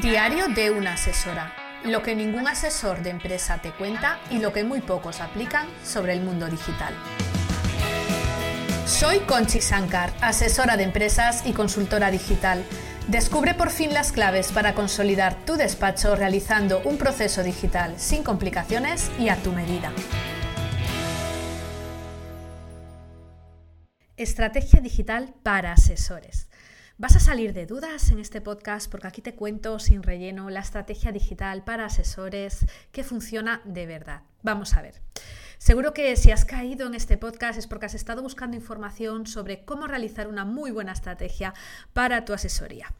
Diario de una asesora. Lo que ningún asesor de empresa te cuenta y lo que muy pocos aplican sobre el mundo digital. Soy Conchi Sankar, asesora de empresas y consultora digital. Descubre por fin las claves para consolidar tu despacho realizando un proceso digital sin complicaciones y a tu medida. Estrategia digital para asesores. Vas a salir de dudas en este podcast porque aquí te cuento sin relleno la estrategia digital para asesores que funciona de verdad. Vamos a ver. Seguro que si has caído en este podcast es porque has estado buscando información sobre cómo realizar una muy buena estrategia para tu asesoría.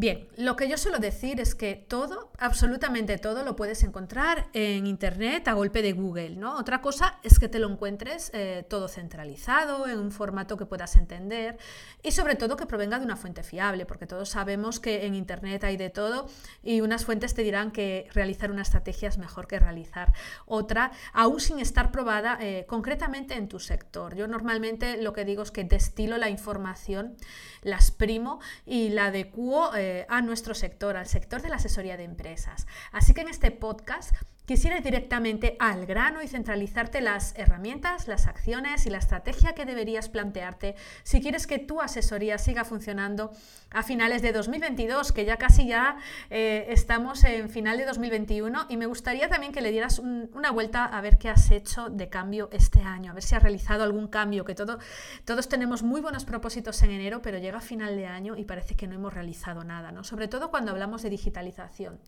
Bien, lo que yo suelo decir es que todo, absolutamente todo, lo puedes encontrar en Internet a golpe de Google, ¿no? Otra cosa es que te lo encuentres eh, todo centralizado, en un formato que puedas entender y sobre todo que provenga de una fuente fiable, porque todos sabemos que en Internet hay de todo y unas fuentes te dirán que realizar una estrategia es mejor que realizar otra, aún sin estar probada eh, concretamente en tu sector. Yo normalmente lo que digo es que destilo la información, la exprimo y la adecuo. Eh, a nuestro sector, al sector de la asesoría de empresas. Así que en este podcast quisiera ir directamente al grano y centralizarte las herramientas, las acciones y la estrategia que deberías plantearte si quieres que tu asesoría siga funcionando a finales de 2022, que ya casi ya eh, estamos en final de 2021 y me gustaría también que le dieras una vuelta a ver qué has hecho de cambio este año, a ver si has realizado algún cambio, que todo, todos tenemos muy buenos propósitos en enero, pero llega final de año y parece que no hemos realizado nada, ¿no? sobre todo cuando hablamos de digitalización.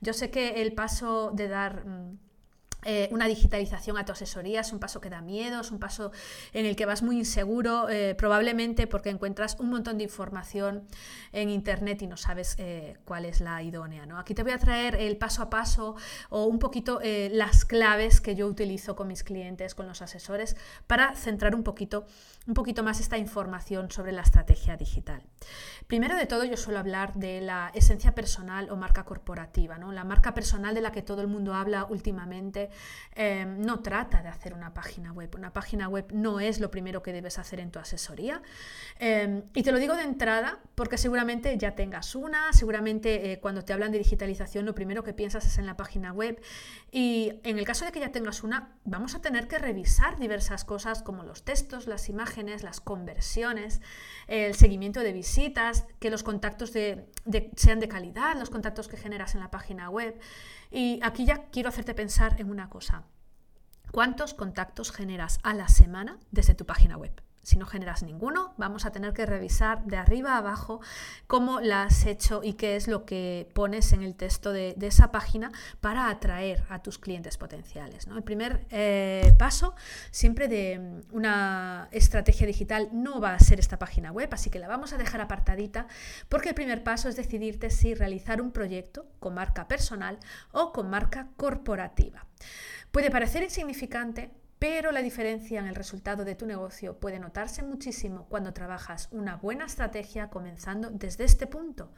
Yo sé que el paso de dar eh, una digitalización a tu asesoría es un paso que da miedo, es un paso en el que vas muy inseguro, eh, probablemente porque encuentras un montón de información en Internet y no sabes eh, cuál es la idónea. ¿no? Aquí te voy a traer el paso a paso o un poquito las claves que yo utilizo con mis clientes, con los asesores, para centrar un poquito, un poquito más esta información sobre la estrategia digital. Primero de todo, yo suelo hablar de la esencia personal o marca corporativa, ¿no? la marca personal de la que todo el mundo habla últimamente Em, no trata de hacer una página web. Una página web no es lo primero que debes hacer en tu asesoría. Em, y te lo digo de entrada porque seguramente ya tengas una, seguramente eh, cuando te hablan de digitalización lo primero que piensas es en la página web. Y en el caso de que ya tengas una, vamos a tener que revisar diversas cosas como los textos, las imágenes, las conversiones, el seguimiento de visitas, que los contactos sean de calidad, los contactos que generas en la página web. Y aquí ya quiero hacerte pensar en una cosa. ¿Cuántos contactos generas a la semana desde tu página web? Si no generas ninguno, vamos a tener que revisar de arriba a abajo cómo la has hecho y qué es lo que pones en el texto de, esa página para atraer a tus clientes potenciales. ¿no? El primer eh, paso siempre de mm, una estrategia digital no va a ser esta página web, así que la vamos a dejar apartadita porque el primer paso es decidirte si realizar un proyecto con marca personal o con marca corporativa. Puede parecer insignificante, pero la diferencia en el resultado de tu negocio puede notarse muchísimo cuando trabajas una buena estrategia comenzando desde este punto.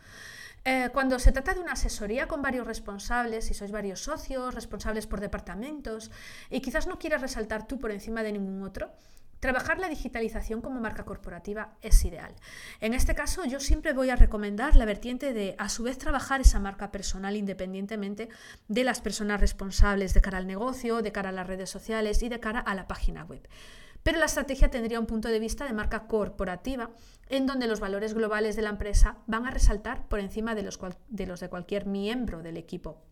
Eh, cuando se trata de una asesoría con varios responsables, si sois varios socios, responsables por departamentos, y quizás no quieras resaltar tú por encima de ningún otro, Trabajar la digitalización como marca corporativa es ideal. En este caso, yo siempre voy a recomendar la vertiente de, a su vez, trabajar esa marca personal independientemente de las personas responsables de cara al negocio, de cara a las redes sociales y de cara a la página web. Pero la estrategia tendría un punto de vista de marca corporativa, en donde los valores globales de la empresa van a resaltar por encima de los, de, cualquier miembro del equipo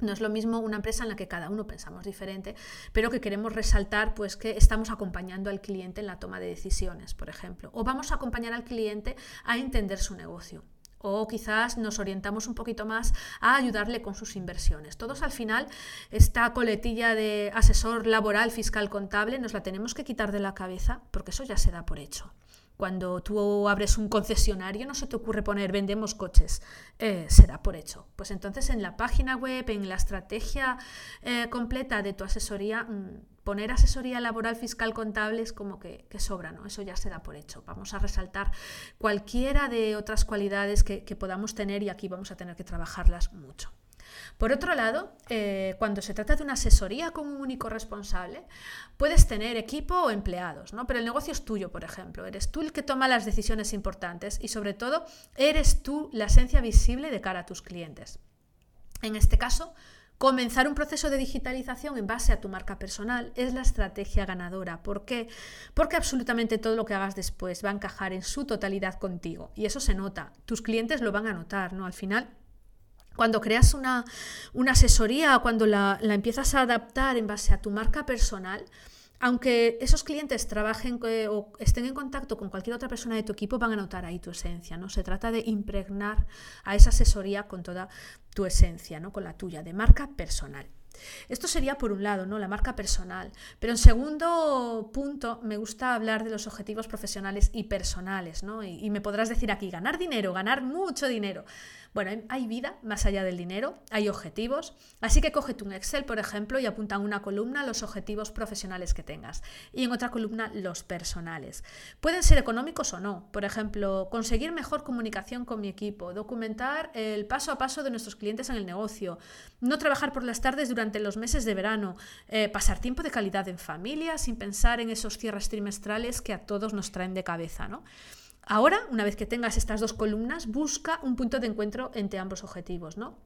no es lo mismo una empresa en la que cada uno pensamos diferente, pero que queremos resaltar pues que estamos acompañando al cliente en la toma de decisiones, por ejemplo, o vamos a acompañar al cliente a entender su negocio o quizás nos orientamos un poquito más a ayudarle con sus inversiones. Todos al final, esta coletilla de asesor laboral, fiscal, contable, nos la tenemos que quitar de la cabeza porque eso ya se da por hecho. Cuando tú abres un concesionario no se te ocurre poner vendemos coches, eh, se da por hecho. Pues entonces en la página web, en la estrategia eh, completa de tu asesoría, mm, poner asesoría laboral, fiscal, contable es como que, sobra, ¿no? Eso ya se da por hecho. Vamos a resaltar cualquiera de otras cualidades que podamos tener y aquí vamos a tener que trabajarlas mucho. Por otro lado, eh, cuando se trata de una asesoría con un único responsable, puedes tener equipo o empleados, ¿no? Pero el negocio es tuyo, por ejemplo. Eres tú el que toma las decisiones importantes y sobre todo eres tú la esencia visible de cara a tus clientes. En este caso, Comenzar un proceso de digitalización en base a tu marca personal es la estrategia ganadora. ¿Por qué? Porque absolutamente todo lo que hagas después va a encajar en su totalidad contigo. Y eso se nota. Tus clientes lo van a notar, ¿no? Al final, cuando creas una, asesoría, cuando la, la empiezas a adaptar en base a tu marca personal, aunque esos clientes trabajen eh, o estén en contacto con cualquier otra persona de tu equipo, van a notar ahí tu esencia, ¿no? Se trata de impregnar a esa asesoría con toda tu esencia, ¿no? Con la tuya, de marca personal. Esto sería por un lado, ¿no? La marca personal. Pero en segundo punto, me gusta hablar de los objetivos profesionales y personales, ¿no? y me podrás decir aquí, ganar dinero, ganar mucho dinero. Bueno, hay vida más allá del dinero, hay objetivos, así que cógete un Excel, por ejemplo, y apunta en una columna los objetivos profesionales que tengas y en otra columna los personales. Pueden ser económicos o no, por ejemplo, conseguir mejor comunicación con mi equipo, documentar el paso a paso de nuestros clientes en el negocio, no trabajar por las tardes durante los meses de verano, eh, pasar tiempo de calidad en familia sin pensar en esos cierres trimestrales que a todos nos traen de cabeza, ¿no? Ahora, una vez que tengas estas dos columnas, busca un punto de encuentro entre ambos objetivos, ¿no?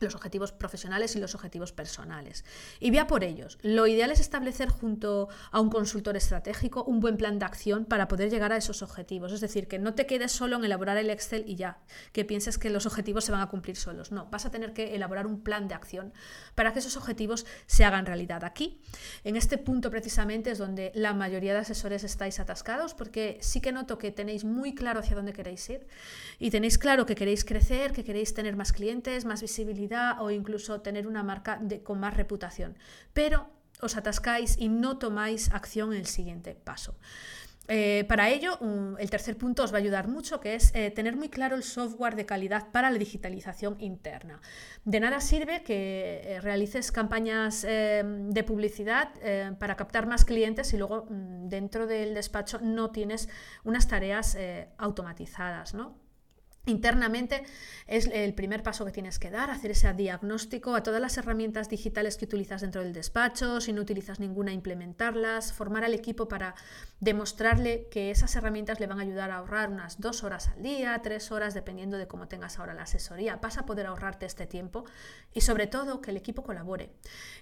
Los objetivos profesionales y los objetivos personales. Y vea por ellos. Lo ideal es establecer junto a un consultor estratégico un buen plan de acción para poder llegar a esos objetivos. Es decir, que no te quedes solo en elaborar el Excel y ya, que pienses que los objetivos se van a cumplir solos. No, vas a tener que elaborar un plan de acción para que esos objetivos se hagan realidad. Aquí, en este punto precisamente es donde la mayoría de asesores estáis atascados porque sí que noto que tenéis muy claro hacia dónde queréis ir y tenéis claro que queréis crecer, que queréis tener más clientes, más visibilidad o incluso tener una marca con más reputación. Pero os atascáis y no tomáis acción en el siguiente paso. Eh, para ello, el tercer punto os va a ayudar mucho, que es eh, tener muy claro el software de calidad para la digitalización interna. De nada sirve que eh, realices campañas de publicidad para captar más clientes y luego mm, dentro del despacho no tienes unas tareas automatizadas, ¿no? Internamente es el primer paso que tienes que dar, hacer ese diagnóstico a todas las herramientas digitales que utilizas dentro del despacho, si no utilizas ninguna, implementarlas, formar al equipo para demostrarle que esas herramientas le van a ayudar a ahorrar unas dos horas al día, tres horas, dependiendo de cómo tengas ahora la asesoría. Vas a poder ahorrarte este tiempo y sobre todo que el equipo colabore,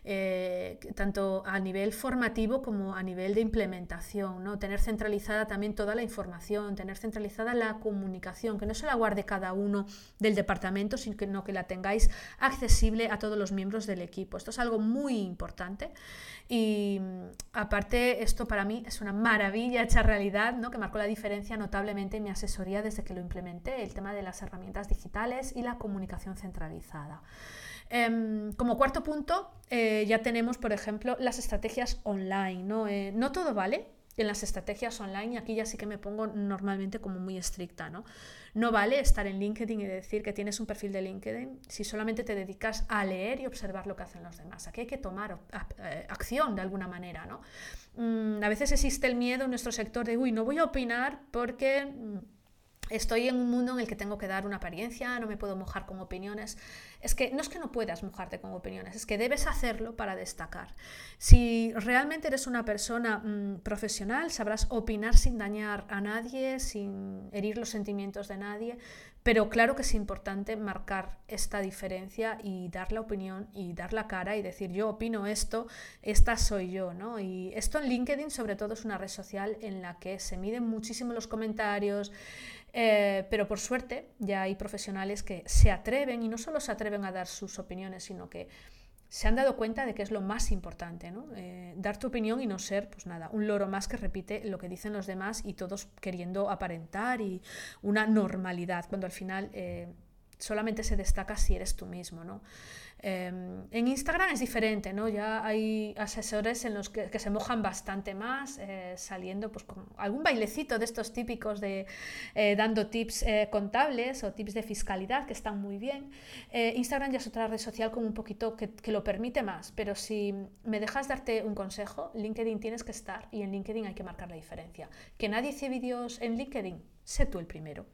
eh, tanto a nivel formativo como a nivel de implementación, ¿no? tener centralizada también toda la información, tener centralizada la comunicación, que no se la guarde de cada uno del departamento, sino que la tengáis accesible a todos los miembros del equipo. Esto es algo muy importante y mm, aparte esto para mí es una maravilla hecha realidad, ¿no? que marcó la diferencia notablemente en mi asesoría desde que lo implementé, el tema de las herramientas digitales y la comunicación centralizada. Em, como cuarto punto, eh, ya tenemos, por ejemplo, las estrategias online. ¿no? Eh, no todo vale, en las estrategias online, y aquí ya sí que me pongo normalmente como muy estricta, ¿no? No vale estar en LinkedIn y decir que tienes un perfil de LinkedIn si solamente te dedicas a leer y observar lo que hacen los demás. Aquí hay que tomar eh, acción de alguna manera, ¿no? Mm, a veces existe el miedo en nuestro sector de, uy, no voy a opinar porque mm, estoy en un mundo en el que tengo que dar una apariencia, no me puedo mojar con opiniones. Es que no es que no puedas mojarte con opiniones, es que debes hacerlo para destacar. Si realmente eres una persona mm, profesional, sabrás opinar sin dañar a nadie, sin herir los sentimientos de nadie, pero claro que es importante marcar esta diferencia y dar la opinión y dar la cara y decir yo opino esto, esta soy yo, ¿no? Y esto en LinkedIn sobre todo es una red social en la que se miden muchísimo los comentarios, eh, pero por suerte ya hay profesionales que se atreven y no solo se atreven a dar sus opiniones, sino que se han dado cuenta de que es lo más importante, ¿no? Eh, dar tu opinión y no ser, pues nada, un loro más que repite lo que dicen los demás y todos queriendo aparentar y una normalidad, cuando al final eh, solamente se destaca si eres tú mismo, ¿no? Em, en Instagram es diferente, ¿no? Ya hay asesores en los que, se mojan bastante más, eh, saliendo pues, con algún bailecito de estos típicos de eh, dando tips eh, contables o tips de fiscalidad que están muy bien. Instagram ya es otra red social como un poquito que, que, lo permite más, pero si me dejas darte un consejo, LinkedIn tienes que estar y en LinkedIn hay que marcar la diferencia. Que nadie hace vídeos en LinkedIn, sé tú el primero.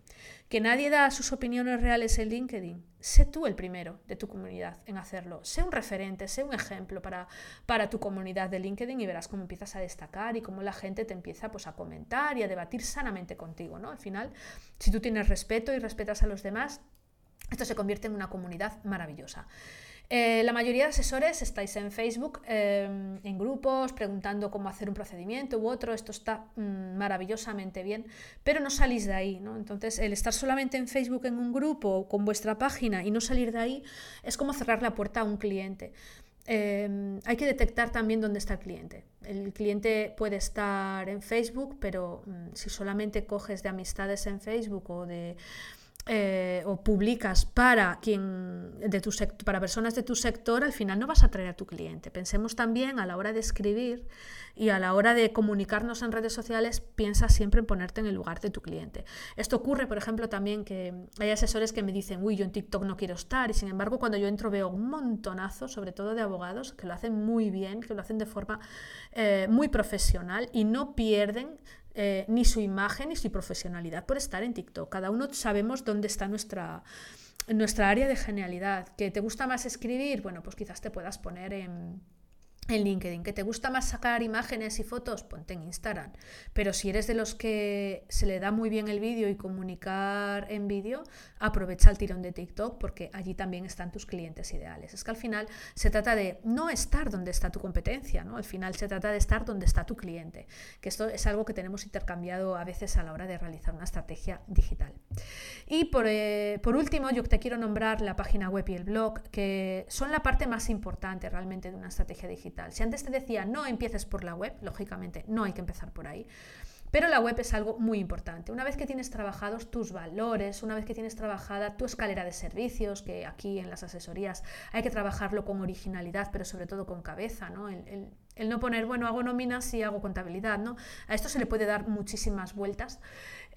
Que nadie da sus opiniones reales en LinkedIn, sé tú el primero de tu comunidad en hacerlo. Sé un referente, sé un ejemplo para, para tu comunidad de LinkedIn y verás cómo empiezas a destacar y cómo la gente te empieza pues, a comentar y a debatir sanamente contigo. ¿no? Al final, si tú tienes respeto y respetas a los demás, esto se convierte en una comunidad maravillosa. Eh, la mayoría de asesores estáis en Facebook, em, en grupos, preguntando cómo hacer un procedimiento u otro. Esto está mm, maravillosamente bien, pero no salís de ahí. ¿no? Entonces, el estar solamente en Facebook en un grupo con vuestra página y no salir de ahí es como cerrar la puerta a un cliente. Em, hay que detectar también dónde está el cliente. El cliente puede estar en Facebook, pero mm, si solamente coges de amistades en Facebook o de eh, o publicas para quien de tu para personas de tu sector, al final no vas a atraer a tu cliente. Pensemos también a la hora de escribir y a la hora de comunicarnos en redes sociales, piensa siempre en ponerte en el lugar de tu cliente. Esto ocurre, por ejemplo, también que hay asesores que me dicen, uy, yo en TikTok no quiero estar, y sin embargo, cuando yo entro veo un montonazo, sobre todo de abogados, que lo hacen muy bien, que lo hacen de forma eh, muy profesional y no pierden eh, ni su imagen ni su profesionalidad por estar en TikTok. Cada uno sabemos dónde está nuestra, nuestra área de genialidad. ¿Que te gusta más escribir? Bueno, pues quizás te puedas poner en en LinkedIn. ¿Que te gusta más sacar imágenes y fotos? Ponte en Instagram. Pero si eres de los que se le da muy bien el vídeo y comunicar en vídeo, aprovecha el tirón de TikTok porque allí también están tus clientes ideales. Es que al final se trata de no estar donde está tu competencia, ¿no? Al final se trata de estar donde está tu cliente, que esto es algo que tenemos intercambiado a veces a la hora de realizar una estrategia digital. Y por, eh, por último, yo te quiero nombrar la página web y el blog, que son la parte más importante realmente de una estrategia digital. Si antes te decía no empieces por la web, lógicamente no hay que empezar por ahí. Pero la web es algo muy importante. Una vez que tienes trabajados tus valores, una vez que tienes trabajada tu escalera de servicios, que aquí en las asesorías hay que trabajarlo con originalidad, pero sobre todo con cabeza, ¿no? El, no poner, bueno, hago nóminas y hago contabilidad, ¿no? A esto se le puede dar muchísimas vueltas.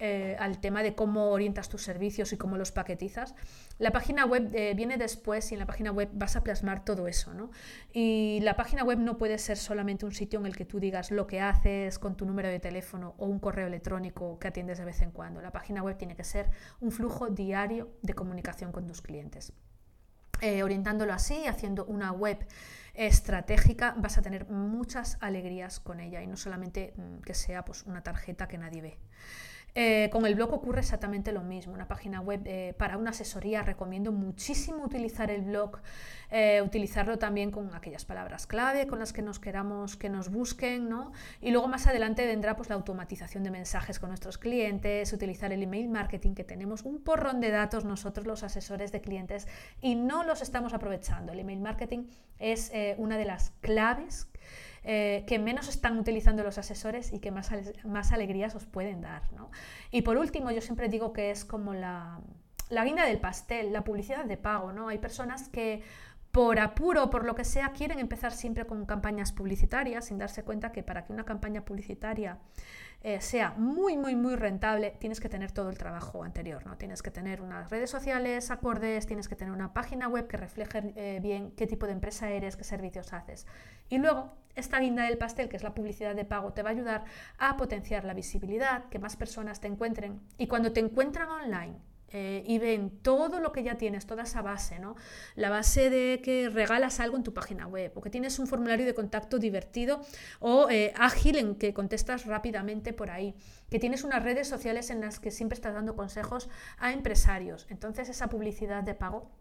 Eh, al tema de cómo orientas tus servicios y cómo los paquetizas. La página web eh, viene después y en la página web vas a plasmar todo eso. ¿no? Y la página web no puede ser solamente un sitio en el que tú digas lo que haces con tu número de teléfono o un correo electrónico que atiendes de vez en cuando. La página web tiene que ser un flujo diario de comunicación con tus clientes. Eh, orientándolo así, haciendo una web estratégica, vas a tener muchas alegrías con ella y no solamente mm, que sea pues, una tarjeta que nadie ve. Eh, con el blog ocurre exactamente lo mismo. Una página web eh, para una asesoría recomiendo muchísimo utilizar el blog, eh, utilizarlo también con aquellas palabras clave con las que nos queramos que nos busquen, ¿no? Y luego más adelante vendrá pues, la automatización de mensajes con nuestros clientes, utilizar el email marketing, que tenemos un porrón de datos nosotros los asesores de clientes y no los estamos aprovechando. El email marketing es una de las claves eh, que menos están utilizando los asesores y que más, más alegrías os pueden dar. Y por último, yo siempre digo que es como la, la guinda del pastel, la publicidad de pago. ¿no? Hay personas que por apuro por lo que sea quieren empezar siempre con campañas publicitarias sin darse cuenta que para que una campaña publicitaria eh, sea muy, muy, muy rentable, tienes que tener todo el trabajo anterior, ¿no? Tienes que tener unas redes sociales acordes, tienes que tener una página web que refleje eh, bien qué tipo de empresa eres, qué servicios haces. Y luego, esta guinda del pastel, que es la publicidad de pago, te va a ayudar a potenciar la visibilidad, que más personas te encuentren. Y cuando te encuentran online eh, y ven todo lo que ya tienes, toda esa base, ¿no? La base de que regalas algo en tu página web o que tienes un formulario de contacto divertido o eh, ágil en que contestas rápidamente por ahí, que tienes unas redes sociales en las que siempre estás dando consejos a empresarios. Entonces esa publicidad de pago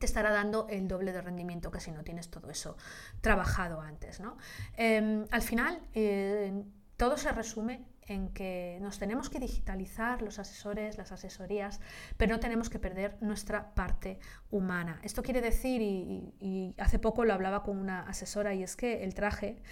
te estará dando el doble de rendimiento que si no tienes todo eso trabajado antes. ¿no? Em, al final, eh, todo se resume en que nos tenemos que digitalizar los asesores, las asesorías, pero no tenemos que perder nuestra parte humana. Esto quiere decir, y, hace poco lo hablaba con una asesora, y es que el traje,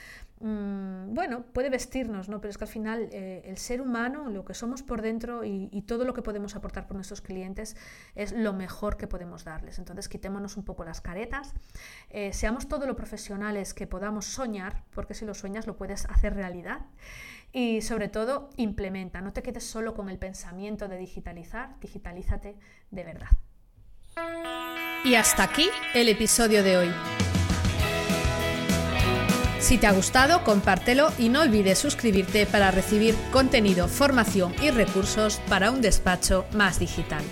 mm, bueno, puede vestirnos, ¿no? pero es que al final eh, el ser humano, lo que somos por dentro y, todo lo que podemos aportar por nuestros clientes es lo mejor que podemos darles. Entonces quitémonos un poco las caretas, eh, seamos todo lo profesionales que podamos soñar, porque si lo sueñas lo puedes hacer realidad. Y sobre todo, implementa, no te quedes solo con el pensamiento de digitalizar, digitalízate de verdad. Y hasta aquí el episodio de hoy. Si te ha gustado, compártelo y no olvides suscribirte para recibir contenido, formación y recursos para un despacho más digital.